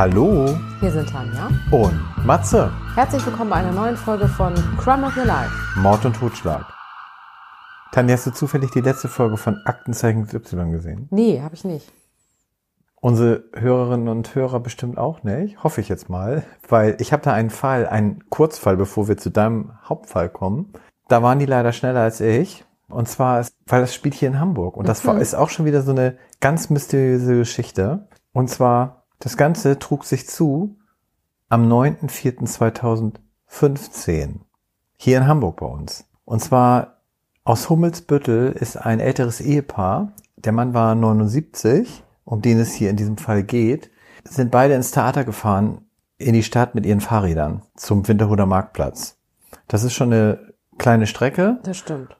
Hallo Hier sind Tanja. und Matze. Herzlich willkommen bei einer neuen Folge von Crime of Your Life. Mord und Totschlag. Tanja, hast du zufällig die letzte Folge von Aktenzeichen Y gesehen? Nee, habe ich nicht. Unsere Hörerinnen und Hörer bestimmt auch nicht, hoffe ich jetzt mal, weil ich habe da einen Fall, einen Kurzfall, bevor wir zu deinem Hauptfall kommen. Da waren die leider schneller als ich. Und zwar, ist, weil das spielt hier in Hamburg. Und das war, ist auch schon wieder so eine ganz mysteriöse Geschichte. Und zwar, das Ganze trug sich zu am 9.4.2015. Hier in Hamburg bei uns. Und zwar aus Hummelsbüttel ist ein älteres Ehepaar. Der Mann war 79, um den es hier in diesem Fall geht, sind beide ins Theater gefahren in die Stadt mit ihren Fahrrädern zum Winterhuder Marktplatz. Das ist schon eine kleine Strecke. Das stimmt.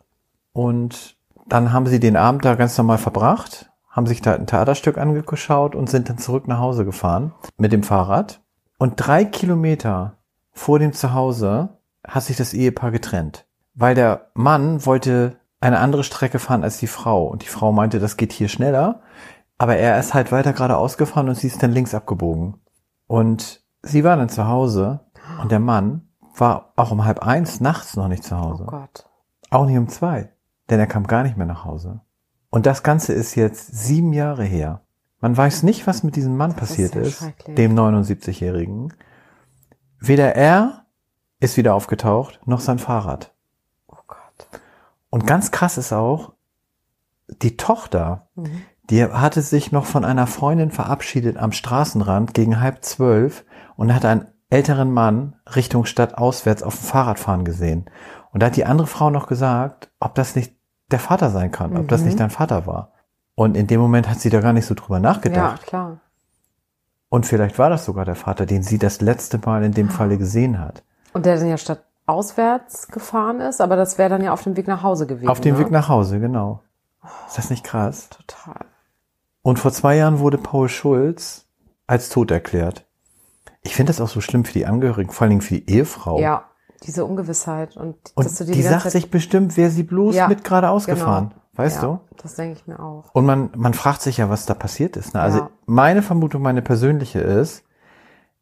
Und dann haben sie den Abend da ganz normal verbracht, haben sich da ein Theaterstück angeschaut und sind dann zurück nach Hause gefahren mit dem Fahrrad. Und drei Kilometer vor dem Zuhause hat sich das Ehepaar getrennt, weil der Mann wollte eine andere Strecke fahren als die Frau. Und die Frau meinte, das geht hier schneller. Aber er ist halt weiter geradeaus gefahren und sie ist dann links abgebogen. Und sie war dann zu Hause und der Mann war auch um halb eins nachts noch nicht zu Hause. Oh Gott. Auch nicht um zwei, denn er kam gar nicht mehr nach Hause. Und das Ganze ist jetzt sieben Jahre her. Man weiß nicht, was mit diesem Mann ist passiert ja ist, schrecklich. dem 79-Jährigen. Weder er ist wieder aufgetaucht, noch sein Fahrrad. Oh Gott. Und ganz krass ist auch, die Tochter, Mhm. die hatte sich noch von einer Freundin verabschiedet am Straßenrand gegen halb zwölf und hat einen älteren Mann Richtung Stadt auswärts auf dem Fahrrad fahren gesehen. Und da hat die andere Frau noch gesagt, ob das nicht der Vater sein kann, ob das Mhm. nicht dein Vater war. Und in dem Moment hat sie da gar nicht so drüber Ja, nachgedacht. klar. Und vielleicht war das sogar der Vater, den sie das letzte Mal in dem Ah. Falle gesehen hat. Und der dann ja statt auswärts gefahren ist, aber das wäre dann ja auf dem Weg nach Hause gewesen. Auf dem ne? Weg nach Hause, genau. Ist das nicht krass? Total. Und vor zwei Jahren wurde Paul Schulz als tot erklärt. Ich finde das auch so schlimm für die Angehörigen, vor allen Dingen für die Ehefrau. Ja, diese Ungewissheit und, Und dass du die, die, ganze sagt Zeit, sich bestimmt, wer sie bloß Ja, mit geradeaus gefahren. Genau. Weißt ja, du? Das denke ich mir auch. Und man, man fragt sich ja, was da passiert ist. Ne? Also Ja. meine Vermutung, meine persönliche ist,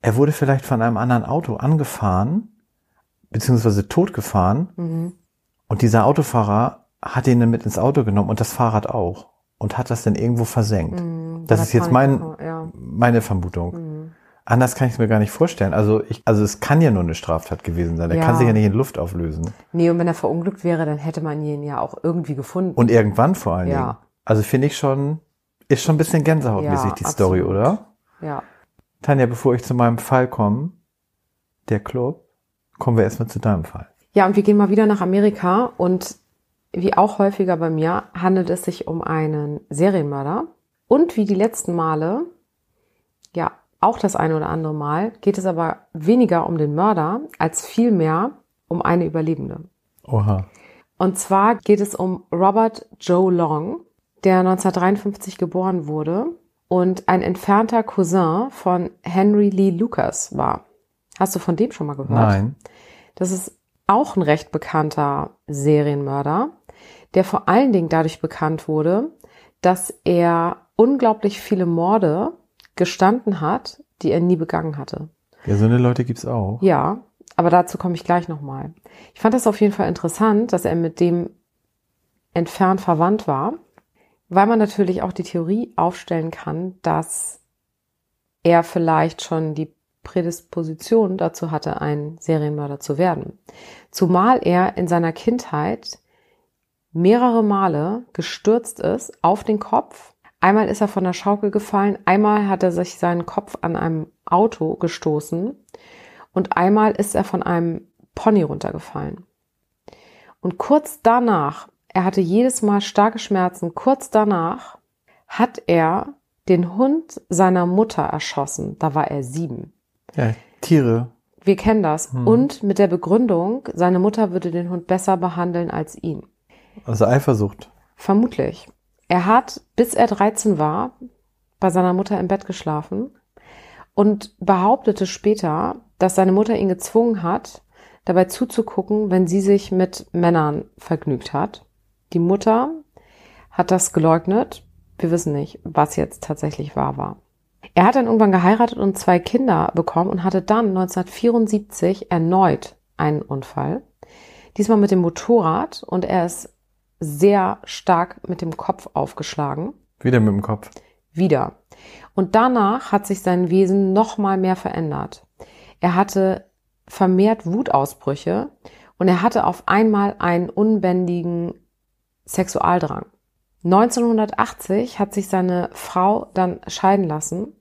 er wurde vielleicht von einem anderen Auto angefahren, beziehungsweise totgefahren. Mhm. Und dieser Autofahrer hat ihn dann mit ins Auto genommen und das Fahrrad auch. Und hat das dann irgendwo versenkt. Mhm. Das Bei ist jetzt mein, Ja. meine Vermutung. Mhm. Anders kann ich es mir gar nicht vorstellen. Also ich, also es kann ja nur eine Straftat gewesen sein. Er Ja. kann sich ja nicht in Luft auflösen. Nee, und wenn er verunglückt wäre, dann hätte man ihn ja auch irgendwie gefunden. Und irgendwann vor allen Ja. Dingen. Also finde ich schon, ist schon ein bisschen gänsehautmäßig Ja, die Story, absolut. oder? ja. Tanja, bevor ich zu meinem Fall komme, der Club, kommen wir erstmal zu deinem Fall. Ja, und wir gehen mal wieder nach Amerika und wie auch häufiger bei mir handelt es sich um einen Serienmörder. Und wie die letzten Male, ja, auch das eine oder andere Mal, geht es aber weniger um den Mörder als vielmehr um eine Überlebende. Oha. Und zwar geht es um Robert Joe Long, der 1953 geboren wurde und ein entfernter Cousin von Henry Lee Lucas war. Hast du von dem schon mal gehört? Nein. Das ist auch ein recht bekannter Serienmörder, der vor allen Dingen dadurch bekannt wurde, dass er unglaublich viele Morde gestanden hat, die er nie begangen hatte. Ja, so eine Leute gibt's auch. Ja, aber dazu komme ich gleich nochmal. Ich fand das auf jeden Fall interessant, dass er mit dem entfernt verwandt war, weil man natürlich auch die Theorie aufstellen kann, dass er vielleicht schon die Prädisposition dazu hatte, ein Serienmörder zu werden. Zumal er in seiner Kindheit mehrere Male gestürzt ist auf den Kopf. Einmal ist er von der Schaukel gefallen, einmal hat er sich seinen Kopf an einem Auto gestoßen und einmal ist er von einem Pony runtergefallen. Und kurz danach, er hatte jedes Mal starke Schmerzen, kurz danach hat er den Hund seiner Mutter erschossen. Da war er sieben. Ja, Tiere. Wir kennen das. Hm. Und mit der Begründung, seine Mutter würde den Hund besser behandeln als ihn. Also Eifersucht. Vermutlich. Er hat, bis er 13 war, bei seiner Mutter im Bett geschlafen und behauptete später, dass seine Mutter ihn gezwungen hat, dabei zuzugucken, wenn sie sich mit Männern vergnügt hat. Die Mutter hat das geleugnet. Wir wissen nicht, was jetzt tatsächlich wahr war. Er hat dann irgendwann geheiratet und zwei Kinder bekommen und hatte dann 1974 erneut einen Unfall. Diesmal mit dem Motorrad und er ist sehr stark mit dem Kopf aufgeschlagen. Wieder mit dem Kopf. Wieder. Und danach hat sich sein Wesen noch mal mehr verändert. Er hatte vermehrt Wutausbrüche und er hatte auf einmal einen unbändigen Sexualdrang. 1980 hat sich seine Frau dann scheiden lassen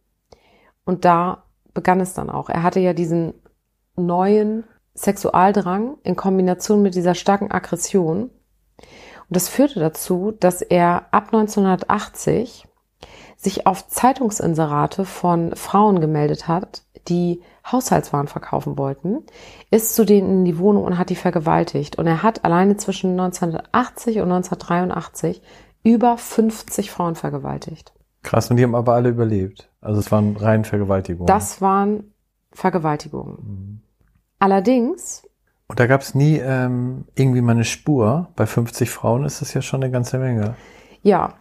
und da begann es dann auch. Er hatte ja diesen neuen Sexualdrang in Kombination mit dieser starken Aggression. Und das führte dazu, dass er ab 1980 sich auf Zeitungsinserate von Frauen gemeldet hat, die Haushaltswaren verkaufen wollten, ist zu denen in die Wohnung und hat die vergewaltigt. Und er hat alleine zwischen 1980 und 1983 über 50 Frauen vergewaltigt. Krass, und die haben aber alle überlebt. Also es waren rein Vergewaltigungen. Das waren Vergewaltigungen. Mhm. Allerdings. Und da gab es nie ähm, irgendwie mal eine Spur. Bei 50 Frauen ist das ja schon eine ganze Menge. Ja,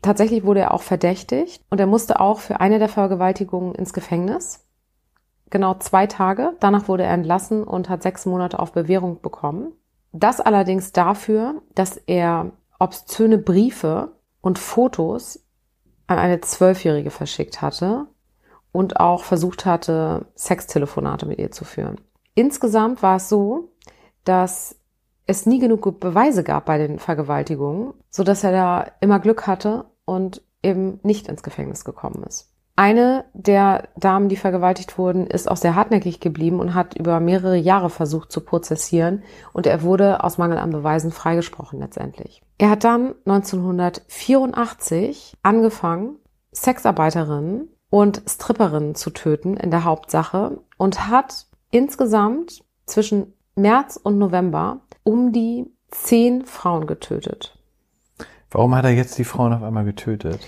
tatsächlich wurde er auch verdächtigt und er musste auch für eine der Vergewaltigungen ins Gefängnis. Genau zwei Tage. Danach wurde er entlassen und hat sechs Monate auf Bewährung bekommen. Das allerdings dafür, dass er obszöne Briefe und Fotos an eine Zwölfjährige verschickt hatte und auch versucht hatte, Sextelefonate mit ihr zu führen. Insgesamt war es so, dass es nie genug Beweise gab bei den Vergewaltigungen, so dass er da immer Glück hatte und eben nicht ins Gefängnis gekommen ist. Eine der Damen, die vergewaltigt wurden, ist auch sehr hartnäckig geblieben und hat über mehrere Jahre versucht zu prozessieren und er wurde aus Mangel an Beweisen freigesprochen letztendlich. Er hat dann 1984 angefangen, Sexarbeiterinnen und Stripperinnen zu töten in der Hauptsache und hat insgesamt zwischen März und November um die zehn Frauen getötet. Warum hat er jetzt die Frauen auf einmal getötet?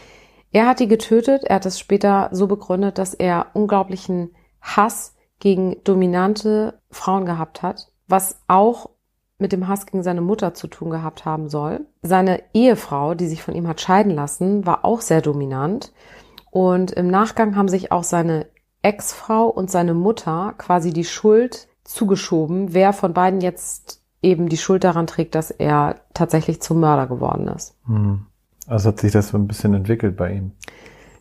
Er hat die getötet. Er hat es später so begründet, dass er unglaublichen Hass gegen dominante Frauen gehabt hat, was auch mit dem Hass gegen seine Mutter zu tun gehabt haben soll. Seine Ehefrau, die sich von ihm hat scheiden lassen, war auch sehr dominant. Und im Nachgang haben sich auch seine Ex-Frau und seine Mutter quasi die Schuld zugeschoben, wer von beiden jetzt eben die Schuld daran trägt, dass er tatsächlich zum Mörder geworden ist. Hm. Also hat sich das so ein bisschen entwickelt bei ihm.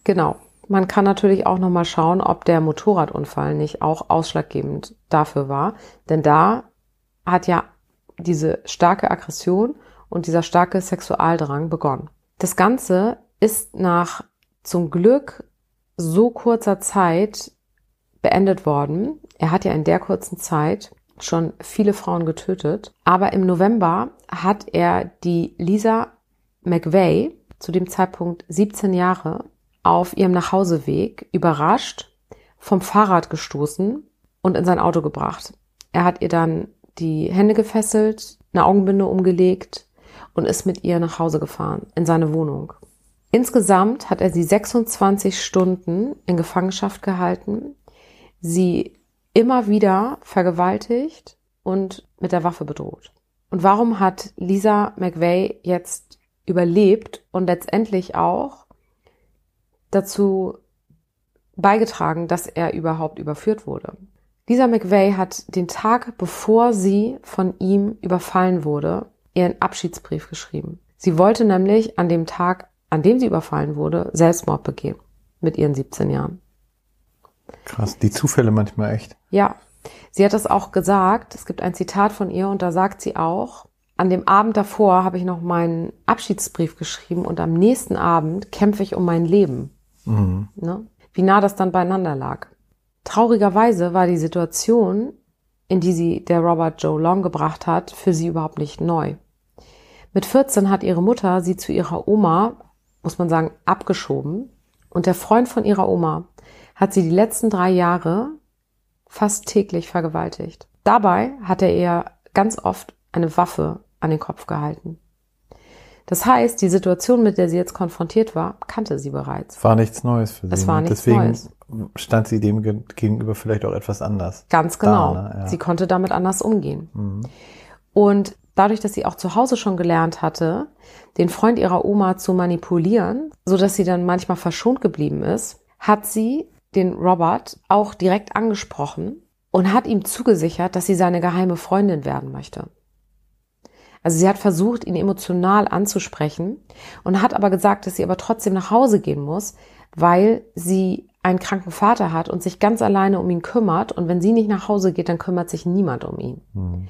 Genau. Man kann natürlich auch nochmal schauen, ob der Motorradunfall nicht auch ausschlaggebend dafür war. Denn da hat ja diese starke Aggression und dieser starke Sexualdrang begonnen. Das Ganze ist nach zum Glück so kurzer Zeit beendet worden. Er hat ja in der kurzen Zeit schon viele Frauen getötet. Aber im November hat er die Lisa McVeigh, zu dem Zeitpunkt 17 Jahre, auf ihrem Nachhauseweg überrascht, vom Fahrrad gestoßen und in sein Auto gebracht. Er hat ihr dann die Hände gefesselt, eine Augenbinde umgelegt und ist mit ihr nach Hause gefahren, in seine Wohnung. Insgesamt hat er sie 26 Stunden in Gefangenschaft gehalten, sie immer wieder vergewaltigt und mit der Waffe bedroht. Und warum hat Lisa McVeigh jetzt überlebt und letztendlich auch dazu beigetragen, dass er überhaupt überführt wurde. Lisa McVeigh hat den Tag, bevor sie von ihm überfallen wurde, ihren Abschiedsbrief geschrieben. Sie wollte nämlich an dem Tag, an dem sie überfallen wurde, Selbstmord begehen. Mit ihren 17 Jahren. Krass, die Zufälle manchmal echt. Ja. Sie hat das auch gesagt. Es gibt ein Zitat von ihr und da sagt sie auch, an dem Abend davor habe ich noch meinen Abschiedsbrief geschrieben und am nächsten Abend kämpfe ich um mein Leben. Mhm. Ne? Wie nah das dann beieinander lag. Traurigerweise war die Situation, in die sie der Robert Joe Long gebracht hat, für sie überhaupt nicht neu. Mit 14 hat ihre Mutter sie zu ihrer Oma, muss man sagen, abgeschoben und der Freund von ihrer Oma hat sie die letzten drei Jahre fast täglich vergewaltigt. Dabei hat er ihr ganz oft eine Waffe an den Kopf gehalten. Das heißt, die Situation, mit der sie jetzt konfrontiert war, kannte sie bereits. War nichts Neues für sie. Es war ne? nichts Deswegen Neues. stand sie dem gegenüber vielleicht auch etwas anders. Ganz genau. Da, ne? ja. Sie konnte damit anders umgehen. Mhm. Und dadurch, dass sie auch zu Hause schon gelernt hatte, den Freund ihrer Oma zu manipulieren, so dass sie dann manchmal verschont geblieben ist, hat sie den Robert auch direkt angesprochen und hat ihm zugesichert, dass sie seine geheime Freundin werden möchte. Also sie hat versucht, ihn emotional anzusprechen und hat aber gesagt, dass sie aber trotzdem nach Hause gehen muss, weil sie einen kranken Vater hat und sich ganz alleine um ihn kümmert. Und wenn sie nicht nach Hause geht, dann kümmert sich niemand um ihn. Mhm.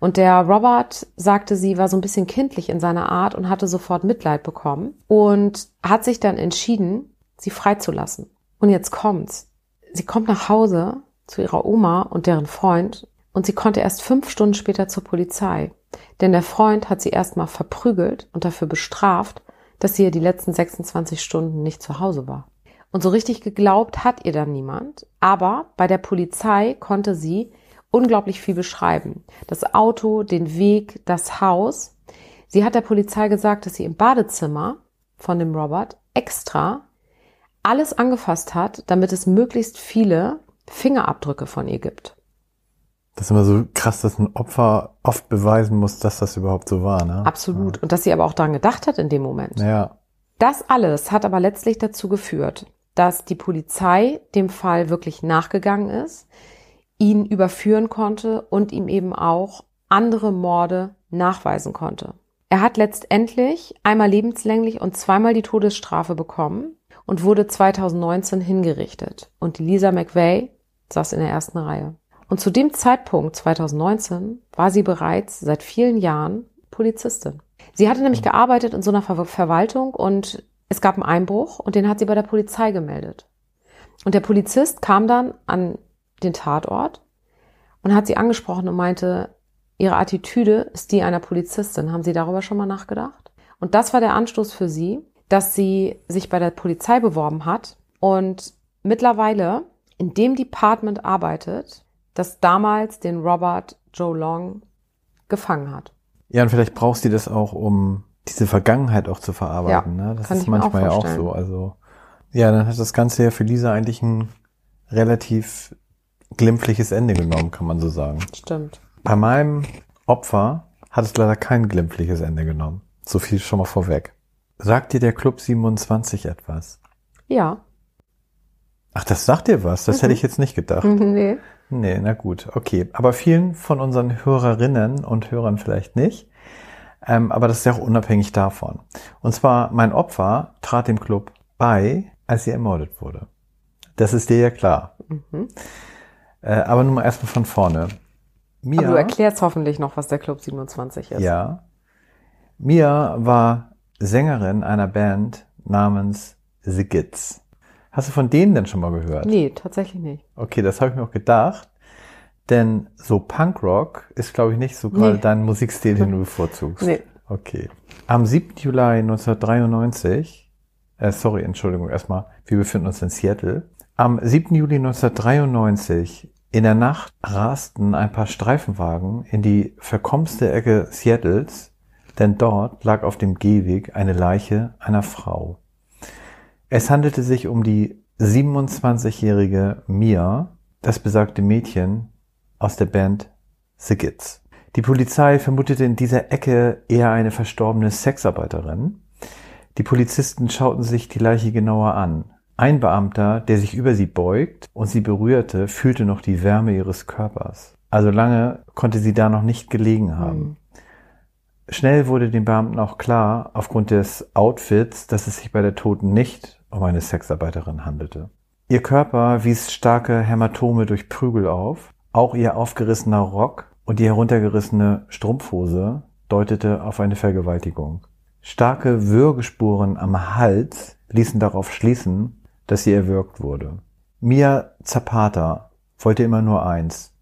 Und der Robert sagte, sie war so ein bisschen kindlich in seiner Art und hatte sofort Mitleid bekommen und hat sich dann entschieden, sie freizulassen. Und jetzt kommt's. Sie kommt nach Hause zu ihrer Oma und deren Freund und sie konnte erst fünf Stunden später zur Polizei. Denn der Freund hat sie erstmal verprügelt und dafür bestraft, dass sie ja die letzten 26 Stunden nicht zu Hause war. Und so richtig geglaubt hat ihr dann niemand. Aber bei der Polizei konnte sie unglaublich viel beschreiben. Das Auto, den Weg, das Haus. Sie hat der Polizei gesagt, dass sie im Badezimmer von dem Robert extra alles angefasst hat, damit es möglichst viele Fingerabdrücke von ihr gibt. Das ist immer so krass, dass ein Opfer oft beweisen muss, dass das überhaupt so war, ne? Absolut. Ja. Und dass sie aber auch daran gedacht hat in dem Moment. Ja. Das alles hat aber letztlich dazu geführt, dass die Polizei dem Fall wirklich nachgegangen ist, ihn überführen konnte und ihm eben auch andere Morde nachweisen konnte. Er hat letztendlich einmal lebenslänglich und zweimal die Todesstrafe bekommen und wurde 2019 hingerichtet. Und Lisa McVeigh saß in der ersten Reihe. Und zu dem Zeitpunkt 2019 war sie bereits seit vielen Jahren Polizistin. Sie hatte nämlich gearbeitet in so einer Ver Verwaltung und es gab einen Einbruch und den hat sie bei der Polizei gemeldet. Und der Polizist kam dann an den Tatort und hat sie angesprochen und meinte, ihre Attitüde ist die einer Polizistin. Haben Sie darüber schon mal nachgedacht? Und das war der Anstoß für sie, dass sie sich bei der Polizei beworben hat und mittlerweile in dem Department arbeitet, das damals den Robert Joe Long gefangen hat. Ja, und vielleicht brauchst du das auch, um diese Vergangenheit auch zu verarbeiten. Ja, ne? Das ist manchmal ja auch so. Also ja, dann hat das Ganze ja für Lisa eigentlich ein relativ glimpfliches Ende genommen, kann man so sagen. Stimmt. Bei meinem Opfer hat es leider kein glimpfliches Ende genommen. So viel schon mal vorweg. Sagt dir der Club 27 etwas? Ja. Ach, das sagt dir was? Das mhm. hätte ich jetzt nicht gedacht. nee. Nee, na gut, okay. Aber vielen von unseren Hörerinnen und Hörern vielleicht nicht. Ähm, aber das ist ja auch unabhängig davon. Und zwar, mein Opfer trat dem Club bei, als sie ermordet wurde. Das ist dir ja klar. Mhm. Äh, aber nun mal erstmal von vorne. Mia, aber du erklärst hoffentlich noch, was der Club 27 ist. Ja. Mia war Sängerin einer Band namens The Gits. Hast du von denen denn schon mal gehört? Nee, tatsächlich nicht. Okay, das habe ich mir auch gedacht. Denn so Punkrock ist, glaube ich, nicht so gerade nee. dein Musikstil, den du bevorzugst. Nee. Okay. Am 7. Juli 1993, äh, sorry, Entschuldigung, erstmal, wir befinden uns in Seattle. Am 7. Juli 1993 in der Nacht rasten ein paar Streifenwagen in die verkommste Ecke Seattles, denn dort lag auf dem Gehweg eine Leiche einer Frau. Es handelte sich um die 27-jährige Mia, das besagte Mädchen aus der Band The Gits. Die Polizei vermutete in dieser Ecke eher eine verstorbene Sexarbeiterin. Die Polizisten schauten sich die Leiche genauer an. Ein Beamter, der sich über sie beugt und sie berührte, fühlte noch die Wärme ihres Körpers. Also lange konnte sie da noch nicht gelegen haben. Mhm. Schnell wurde den Beamten auch klar, aufgrund des Outfits, dass es sich bei der Toten nicht um eine Sexarbeiterin handelte. Ihr Körper wies starke Hämatome durch Prügel auf. Auch ihr aufgerissener Rock und die heruntergerissene Strumpfhose deutete auf eine Vergewaltigung. Starke Würgespuren am Hals ließen darauf schließen, dass sie erwürgt wurde. Mia Zapata wollte immer nur eins,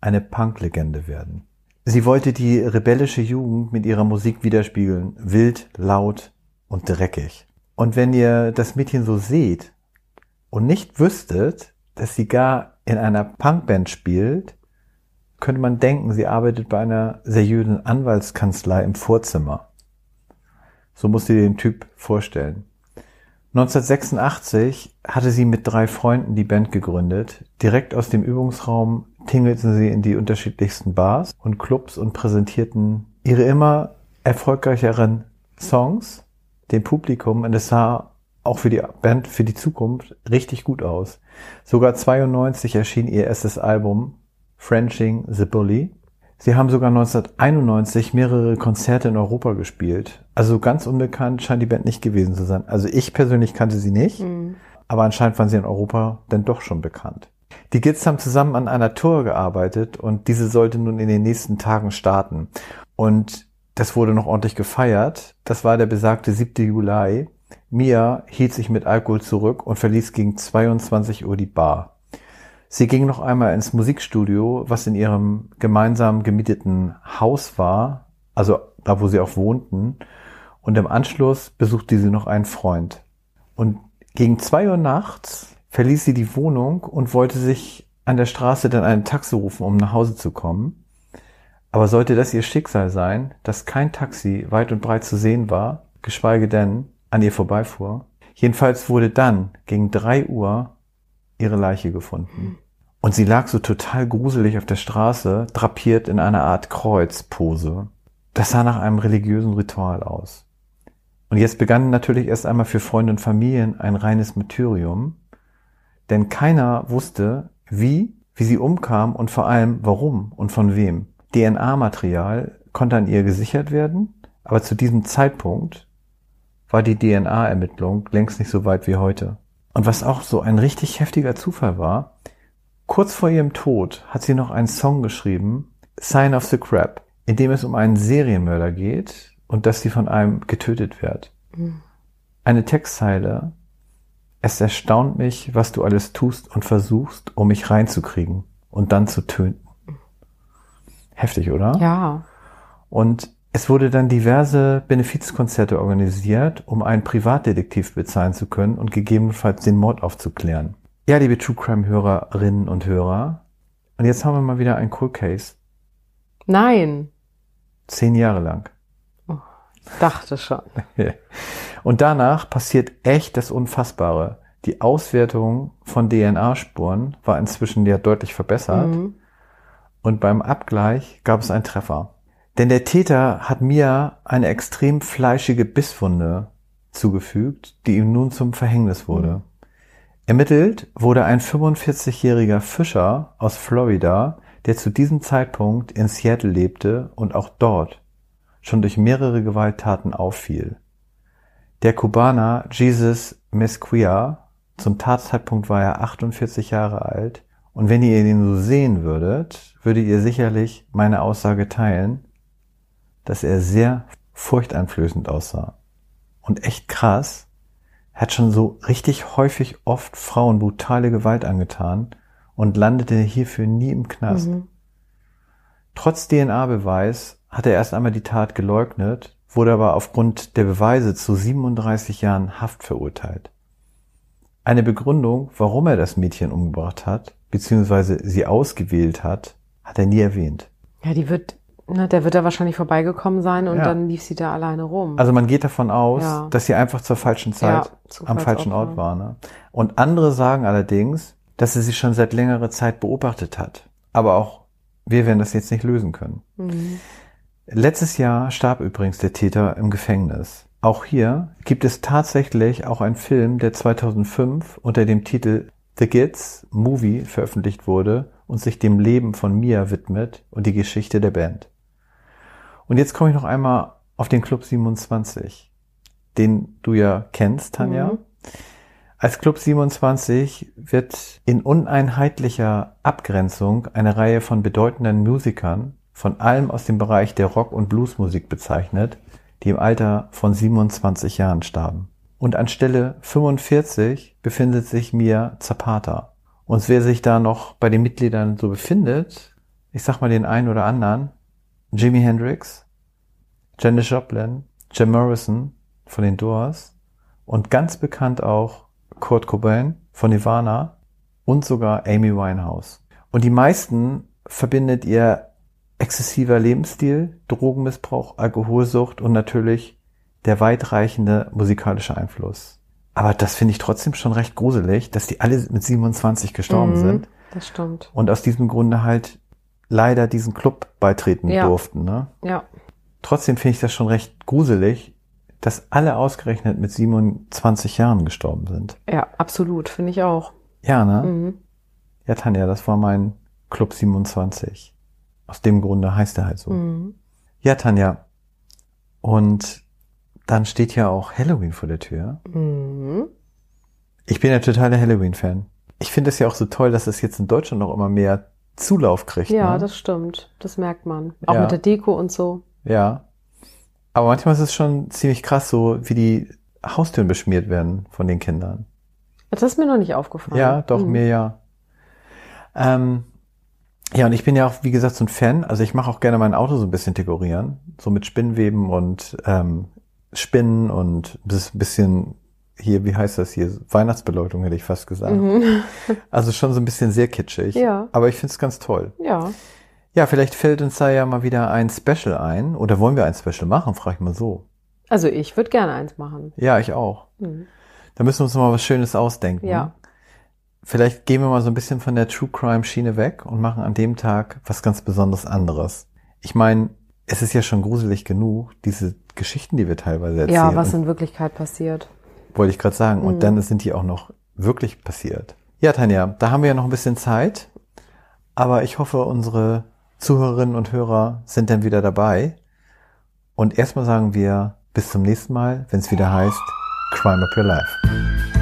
eine Punk-Legende werden. Sie wollte die rebellische Jugend mit ihrer Musik widerspiegeln, wild, laut und dreckig. Und wenn ihr das Mädchen so seht und nicht wüsstet, dass sie gar in einer Punkband spielt, könnte man denken, sie arbeitet bei einer seriösen Anwaltskanzlei im Vorzimmer. So musst dir den Typ vorstellen. 1986 hatte sie mit drei Freunden die Band gegründet. Direkt aus dem Übungsraum tingelten sie in die unterschiedlichsten Bars und Clubs und präsentierten ihre immer erfolgreicheren Songs dem Publikum und es sah auch für die Band, für die Zukunft richtig gut aus. Sogar 92 erschien ihr erstes Album Frenching the Bully. Sie haben sogar 1991 mehrere Konzerte in Europa gespielt. Also ganz unbekannt scheint die Band nicht gewesen zu sein. Also ich persönlich kannte sie nicht, mhm. aber anscheinend waren sie in Europa dann doch schon bekannt. Die Kids haben zusammen an einer Tour gearbeitet und diese sollte nun in den nächsten Tagen starten. Und das wurde noch ordentlich gefeiert. Das war der besagte 7. Juli. Mia hielt sich mit Alkohol zurück und verließ gegen 22 Uhr die Bar. Sie ging noch einmal ins Musikstudio, was in ihrem gemeinsam gemieteten Haus war, also da, wo sie auch wohnten. Und im Anschluss besuchte sie noch einen Freund. Und gegen zwei Uhr nachts verließ sie die Wohnung und wollte sich an der Straße dann einen Taxi rufen, um nach Hause zu kommen. Aber sollte das ihr Schicksal sein, dass kein Taxi weit und breit zu sehen war, geschweige denn an ihr vorbeifuhr, jedenfalls wurde dann gegen drei Uhr ihre Leiche gefunden. Und sie lag so total gruselig auf der Straße, drapiert in einer Art Kreuzpose. Das sah nach einem religiösen Ritual aus. Und jetzt begann natürlich erst einmal für Freunde und Familien ein reines Martyrium, denn keiner wusste, wie, wie sie umkam und vor allem warum und von wem. DNA-Material konnte an ihr gesichert werden, aber zu diesem Zeitpunkt war die DNA-Ermittlung längst nicht so weit wie heute. Und was auch so ein richtig heftiger Zufall war, kurz vor ihrem Tod hat sie noch einen Song geschrieben, Sign of the Crab, in dem es um einen Serienmörder geht und dass sie von einem getötet wird. Mhm. Eine Textzeile, es erstaunt mich, was du alles tust und versuchst, um mich reinzukriegen und dann zu töten. Heftig, oder? Ja. Und es wurde dann diverse Benefizkonzerte organisiert, um einen Privatdetektiv bezahlen zu können und gegebenenfalls den Mord aufzuklären. Ja, liebe True Crime Hörerinnen und Hörer. Und jetzt haben wir mal wieder ein Cool Case. Nein. Zehn Jahre lang. Oh, dachte schon. und danach passiert echt das Unfassbare. Die Auswertung von DNA-Spuren war inzwischen ja deutlich verbessert. Mhm. Und beim Abgleich gab es einen Treffer. Denn der Täter hat Mia eine extrem fleischige Bisswunde zugefügt, die ihm nun zum Verhängnis wurde. Ermittelt wurde ein 45-jähriger Fischer aus Florida, der zu diesem Zeitpunkt in Seattle lebte und auch dort schon durch mehrere Gewalttaten auffiel. Der Kubaner Jesus Mesquia, zum Tatzeitpunkt war er 48 Jahre alt, und wenn ihr ihn so sehen würdet, würdet ihr sicherlich meine Aussage teilen, dass er sehr furchteinflößend aussah. Und echt krass, hat schon so richtig häufig oft Frauen brutale Gewalt angetan und landete hierfür nie im Knast. Mhm. Trotz DNA-Beweis hat er erst einmal die Tat geleugnet, wurde aber aufgrund der Beweise zu 37 Jahren Haft verurteilt. Eine Begründung, warum er das Mädchen umgebracht hat, beziehungsweise sie ausgewählt hat, hat er nie erwähnt. Ja, die wird na, der wird da wahrscheinlich vorbeigekommen sein und ja. dann lief sie da alleine rum. Also man geht davon aus, ja. dass sie einfach zur falschen Zeit ja, am falschen Ort war. Ne? Und andere sagen allerdings, dass sie sich schon seit längerer Zeit beobachtet hat. Aber auch wir werden das jetzt nicht lösen können. Mhm. Letztes Jahr starb übrigens der Täter im Gefängnis. Auch hier gibt es tatsächlich auch einen Film, der 2005 unter dem Titel The Kids Movie veröffentlicht wurde und sich dem Leben von Mia widmet und die Geschichte der Band. Und jetzt komme ich noch einmal auf den Club 27, den du ja kennst, Tanja. Mhm. Als Club 27 wird in uneinheitlicher Abgrenzung eine Reihe von bedeutenden Musikern von allem aus dem Bereich der Rock- und Bluesmusik bezeichnet, die im Alter von 27 Jahren starben. Und anstelle 45 befindet sich Mia Zapata. Und wer sich da noch bei den Mitgliedern so befindet, ich sag mal den einen oder anderen, Jimi Hendrix, Janis Joplin, Jim Morrison von den Doors und ganz bekannt auch Kurt Cobain von Nirvana und sogar Amy Winehouse. Und die meisten verbindet ihr exzessiver Lebensstil, Drogenmissbrauch, Alkoholsucht und natürlich der weitreichende musikalische Einfluss. Aber das finde ich trotzdem schon recht gruselig, dass die alle mit 27 gestorben mhm, sind. Das stimmt. Und aus diesem Grunde halt leider diesen Club beitreten ja. durften. Ne? Ja. Trotzdem finde ich das schon recht gruselig, dass alle ausgerechnet mit 27 Jahren gestorben sind. Ja, absolut, finde ich auch. Ja, ne? Mhm. Ja, Tanja, das war mein Club 27. Aus dem Grunde heißt er halt so. Mhm. Ja, Tanja. Und dann steht ja auch Halloween vor der Tür. Mhm. Ich bin ja totaler Halloween-Fan. Ich finde es ja auch so toll, dass es jetzt in Deutschland noch immer mehr Zulauf kriegt. Ja, ne? das stimmt. Das merkt man. Auch Ja. mit der Deko und so. Ja. Aber manchmal ist es schon ziemlich krass, so wie die Haustüren beschmiert werden von den Kindern. Das ist mir noch nicht aufgefallen. Ja, doch, Mhm. mir ja. Ähm, ja, und ich bin ja auch, wie gesagt, so ein Fan. Also ich mache auch gerne mein Auto so ein bisschen dekorieren. So mit Spinnweben und ähm, Spinnen und das bisschen hier, wie heißt das hier? Weihnachtsbeleuchtung hätte ich fast gesagt. Mhm. Also schon so ein bisschen sehr kitschig. Ja. Aber ich finde es ganz toll. Ja. Ja, vielleicht fällt uns da ja mal wieder ein Special ein. Oder wollen wir ein Special machen? Frag ich mal so. Also ich würde gerne eins machen. Ja, ich auch. Mhm. Da müssen wir uns mal was Schönes ausdenken. Ja. Vielleicht gehen wir mal so ein bisschen von der True Crime Schiene weg und machen an dem Tag was ganz besonders anderes. Ich meine, es ist ja schon gruselig genug, diese Geschichten, die wir teilweise erzählen. Ja, was in Wirklichkeit passiert. Wollte ich gerade sagen. Mhm. Und dann sind die auch noch wirklich passiert. Ja, Tanja, da haben wir ja noch ein bisschen Zeit. Aber ich hoffe, unsere Zuhörerinnen und Hörer sind dann wieder dabei. Und erstmal sagen wir bis zum nächsten Mal, wenn es wieder heißt Crime Up Your Life.